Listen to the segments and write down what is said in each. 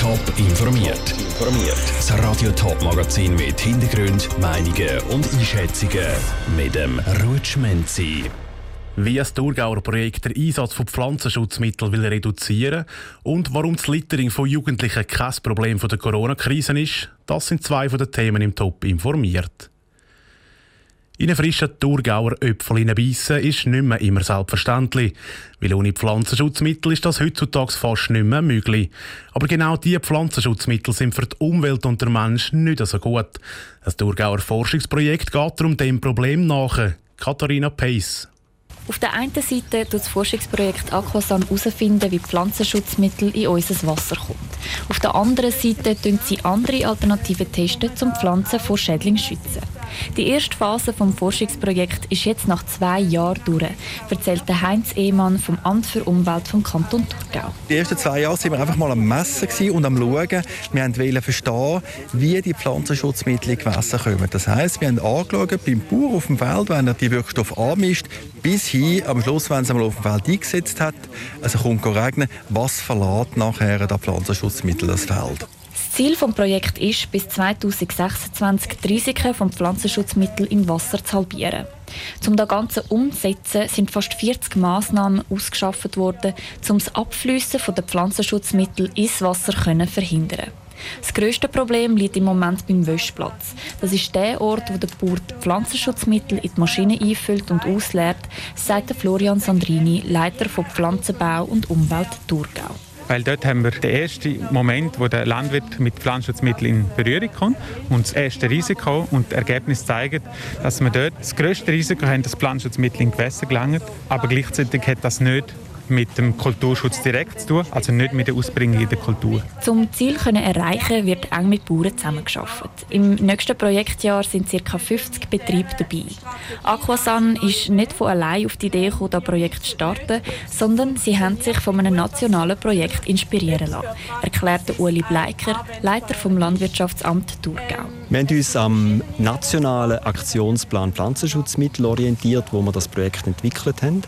Top informiert. Informiert. Das Radio Top Magazin mit Hintergrund, Meinungen und Einschätzungen mit dem Rutschmenzi. Wie das Thurgauer Projekt den Einsatz von Pflanzenschutzmitteln will reduzieren und warum das Littering von Jugendlichen kein Problem der Corona-Krise ist, das sind zwei von den Themen im Top informiert. In einen frischen Thurgauer Äpfel beißen ist nicht mehr immer selbstverständlich. Weil ohne Pflanzenschutzmittel ist das heutzutage fast nicht mehr möglich. Aber genau diese Pflanzenschutzmittel sind für die Umwelt und den Mensch nicht so gut. Ein Thurgauer Forschungsprojekt geht darum dem Problem nach. Katharina Pace. Auf der einen Seite tut das Forschungsprojekt Aquasan herausfinden, wie Pflanzenschutzmittel in unser Wasser kommt. Auf der anderen Seite testen sie andere Alternativen, testen, um Pflanzen vor Schädlingen zu schützen. Die erste Phase des Forschungsprojekts ist jetzt nach zwei Jahren durch, erzählt Heinz Ehmann vom Amt für Umwelt vom Kanton Thurgau. Die ersten zwei Jahre waren wir einfach mal am Messen und am Schauen. Wir wollten verstehen, wie die Pflanzenschutzmittel in Gewässer kommen. Das heisst, wir haben angeschaut, beim Bauer auf dem Feld, wenn er die Wirkstoffe anmischt, bis hin am Schluss, wenn es einmal auf dem Feld eingesetzt hat, also kommt regnen, was verlässt nachher das Pflanzenschutzmittel das Feld. Ziel des Projekts ist, bis 2026 die Risiken von Pflanzenschutzmitteln im Wasser zu halbieren. Um das Ganze umzusetzen, sind fast 40 Massnahmen ausgeschafft worden, um das Abfließen der Pflanzenschutzmittel ins Wasser zu verhindern. Das grösste Problem liegt im Moment beim Wäschplatz. Das ist der Ort, wo der Bauer Pflanzenschutzmittel in die Maschine einfüllt und ausleert, sagt Florian Sandrini, Leiter von Pflanzenbau und Umwelt Thurgau weil dort haben wir den ersten Moment, wo der Landwirt mit Pflanzenschutzmitteln in Berührung kommt und das erste Risiko und Ergebnis zeigen, dass wir dort das größte Risiko haben, dass Pflanzenschutzmittel in Gewässer gelangen, aber gleichzeitig hat das nicht mit dem Kulturschutz direkt zu tun, also nicht mit der Ausbringung in der Kultur. Zum Ziel können erreichen wird eng mit Bauern zusammengearbeitet. Im nächsten Projektjahr sind ca. 50 Betriebe dabei. Aquasan ist nicht von allein auf die Idee gekommen, das Projekt zu starten, sondern sie haben sich von einem nationalen Projekt inspirieren lassen, erklärte Uli Bleiker, Leiter vom Landwirtschaftsamt Thurgau. Wir haben uns am nationalen Aktionsplan Pflanzenschutzmittel orientiert, wo wir das Projekt entwickelt haben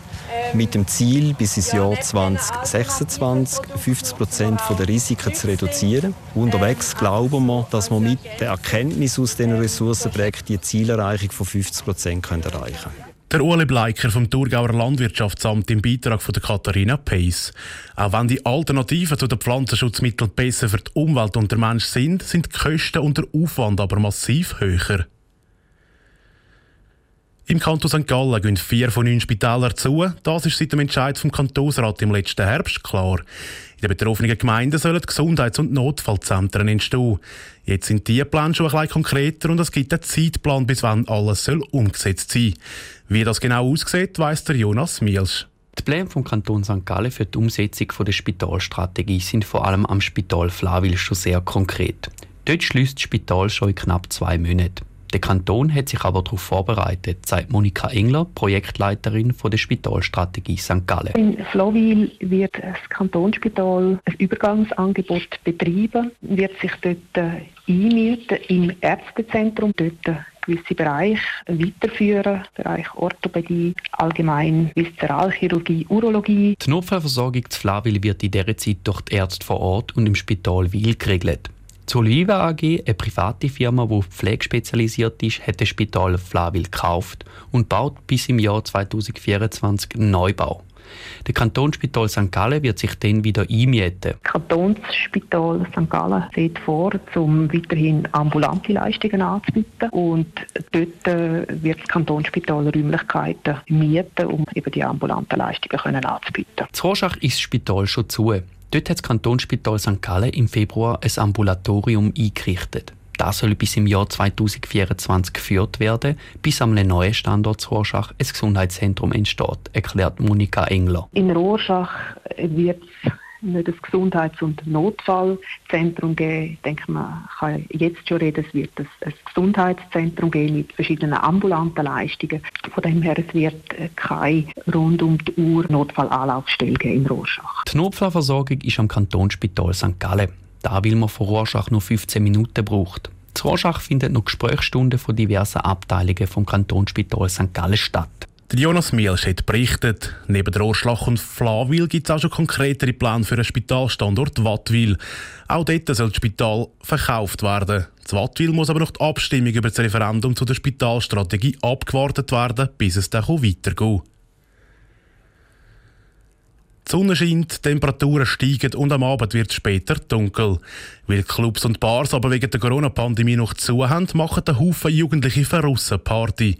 mit dem Ziel, bis ins Jahr 2026 50 Prozent der Risiken zu reduzieren. Unterwegs glauben wir, dass wir mit der Erkenntnis aus diesen Ressourcenprojekten die Zielerreichung von 50 Prozent erreichen können. Der Uli Bleiker vom Thurgauer Landwirtschaftsamt im Beitrag von der Katharina Pace. Auch wenn die Alternativen zu den Pflanzenschutzmitteln besser für die Umwelt und den Mensch sind, sind die Kosten und der Aufwand aber massiv höher. Im Kanton St. Gallen gehen vier von neun Spitälern zu. Das ist seit dem Entscheid vom Kantonsrat im letzten Herbst klar. In den betroffenen Gemeinden sollen Gesundheits- und Notfallzentren entstehen. Jetzt sind die Pläne schon bisschen konkreter und es gibt einen Zeitplan, bis wann alles soll umgesetzt sein Wie das genau aussieht, weiss der Jonas Mielsch. Die Pläne vom Kanton St. Gallen für die Umsetzung der Spitalstrategie sind vor allem am Spital Flawil schon sehr konkret. Dort schließt das Spital schon in knapp zwei Monaten. Der Kanton hat sich aber darauf vorbereitet, sagt Monika Engler, Projektleiterin von der Spitalstrategie St. Gallen. In Flowil wird das Kantonsspital ein Übergangsangebot betreiben, wird sich dort äh, einmieten im Ärztezentrum, dort gewisse Bereiche weiterführen, Bereich Orthopädie, allgemein Viszeralchirurgie, Urologie. Die Notfallversorgung zu Flawil wird in dieser Zeit durch die Ärzte vor Ort und im Spital Wil geregelt. Die Soliva AG, eine private Firma, die auf Pflege spezialisiert ist, hat das Spital Flawil gekauft und baut bis im Jahr 2024 einen Neubau. Der Kantonsspital St. Gallen wird sich dann wieder einmieten. Das Kantonsspital St. Gallen sieht vor, um weiterhin ambulante Leistungen anzubieten. Und dort äh, wird das Kantonsspital Räumlichkeiten mieten, um eben die ambulanten Leistungen anzubieten. In Rorschach ist das Spital schon zu. Dort hat das Kantonsspital St. Gallen im Februar ein Ambulatorium eingerichtet. Das soll bis im Jahr 2024 geführt werden, bis am neuen Standort Rorschach ein Gesundheitszentrum entsteht, erklärt Monika Engler. In Rorschach wird nicht ein Gesundheits- und Notfallzentrum geben. Ich denke, man kann jetzt schon reden, es wird ein Gesundheitszentrum geben mit verschiedenen ambulanten Leistungen. Von dem her, es wird keine rund um die Uhr Notfallanlaufstelle geben in Rorschach. Die Notfallversorgung ist am Kantonsspital St. Gallen. Da will man von Rorschach nur 15 Minuten braucht. In Rorschach finden noch Gesprächsstunden von diversen Abteilungen vom Kantonsspital St. Gallen statt. Jonas Mielsch hat berichtet, neben der Orschlach und Flawil gibt es auch schon konkretere Pläne für einen Spitalstandort Wattwil. Auch dort soll das Spital verkauft werden. Das Wattwil muss aber noch die Abstimmung über das Referendum zu der Spitalstrategie abgewartet werden, bis es dann weitergeht. Sonne scheint, Temperaturen steigen und am Abend wird es später dunkel. Weil Clubs und Bars aber wegen der Corona-Pandemie noch zu haben, machen ein Haufen Jugendliche verrussen Party.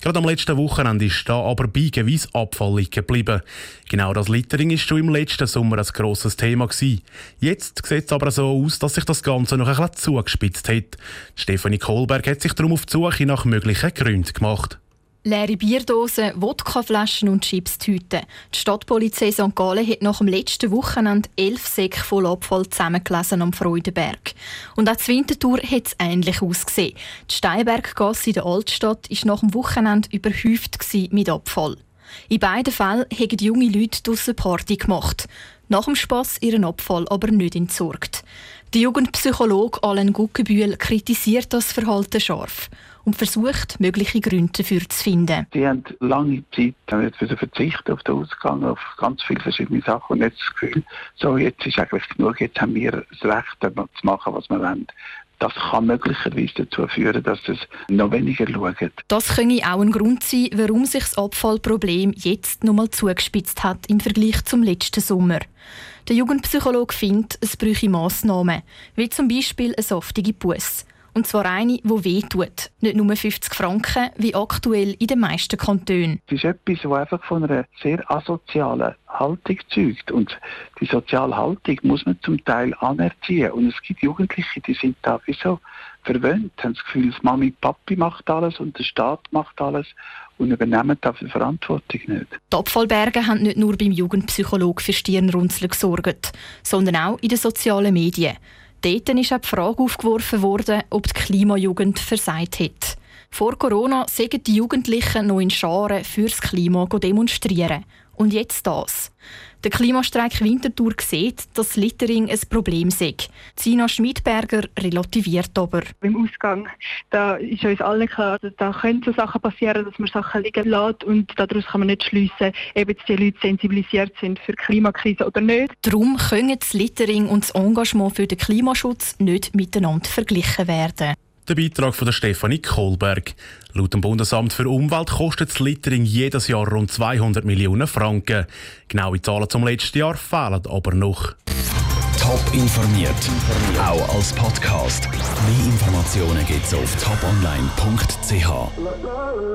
Gerade am letzten Wochenende ist da aber beigeweise Abfall geblieben. Genau das Littering ist schon im letzten Sommer ein grosses Thema gewesen. Jetzt sieht es aber so aus, dass sich das Ganze noch ein bisschen zugespitzt hat. Stefanie Kohlberg hat sich darum auf die Suche nach möglichen Gründen gemacht. Leere Bierdosen, Wodkaflaschen und Chipstüten. Die Stadtpolizei St. Gallen hat nach dem letzten Wochenende elf Säcke voll Abfall zusammengelesen am Freudenberg. Und auch die Wintertour hat es ähnlich ausgesehen. Die Steinberggasse in der Altstadt war nach dem Wochenende überhäuft mit Abfall. In beiden Fällen haben junge Leute draussen Party gemacht. Nach dem Spass ihren Abfall aber nicht entsorgt. Der Jugendpsychologe Alain Guckenbühl kritisiert das Verhalten scharf und versucht, mögliche Gründe dafür zu finden. Die haben lange Zeit jetzt verzichten auf den Ausgang, auf ganz viele verschiedene Sachen und jetzt das Gefühl, so jetzt ist eigentlich genug, jetzt haben wir das Recht, zu machen, was wir wollen. Das kann möglicherweise dazu führen, dass es noch weniger schauen. Das könnte auch ein Grund sein, warum sich das Abfallproblem jetzt noch mal zugespitzt hat im Vergleich zum letzten Sommer. Der Jugendpsychologe findet, es bräuchte Massnahmen, wie zum Beispiel eine saftige Busse. Und zwar eine, die weh tut. Nicht nur 50 Franken, wie aktuell in den meisten Kantonen. Es ist etwas, das einfach von einer sehr asozialen Haltung zeugt. Und die soziale Haltung muss man zum Teil anerziehen. Und es gibt Jugendliche, die sind da wie so verwöhnt, haben das Gefühl, dass Mami, Papi macht alles und der Staat macht alles und übernehmen dafür Verantwortung nicht. Die Abfallberge haben nicht nur beim Jugendpsychologen für Stirnrunzeln gesorgt, sondern auch in den sozialen Medien. Dort ist auch die Frage aufgeworfen worden, ob die Klimajugend versagt hat. Vor Corona sägen die Jugendlichen noch in Scharen fürs Klima demonstrieren. Und jetzt das. Der Klimastreik Winterthur sieht, dass Littering ein Problem sei. Zina Schmidberger relativiert aber. Beim Ausgang da ist uns allen klar, dass da können so Sachen passieren, dass man Sachen liegen lässt und daraus kann man nicht schliessen, ob die Leute sensibilisiert sind für die Klimakrise oder nicht. Darum können das Littering und das Engagement für den Klimaschutz nicht miteinander verglichen werden. Der Beitrag von der Stefanie Kohlberg. Laut dem Bundesamt für Umwelt kostet das Littering jedes Jahr rund 200 Millionen Franken. Genaue Zahlen zum letzten Jahr fehlen aber noch. Top informiert, auch als Podcast. Mehr Informationen gibt es auf toponline.ch.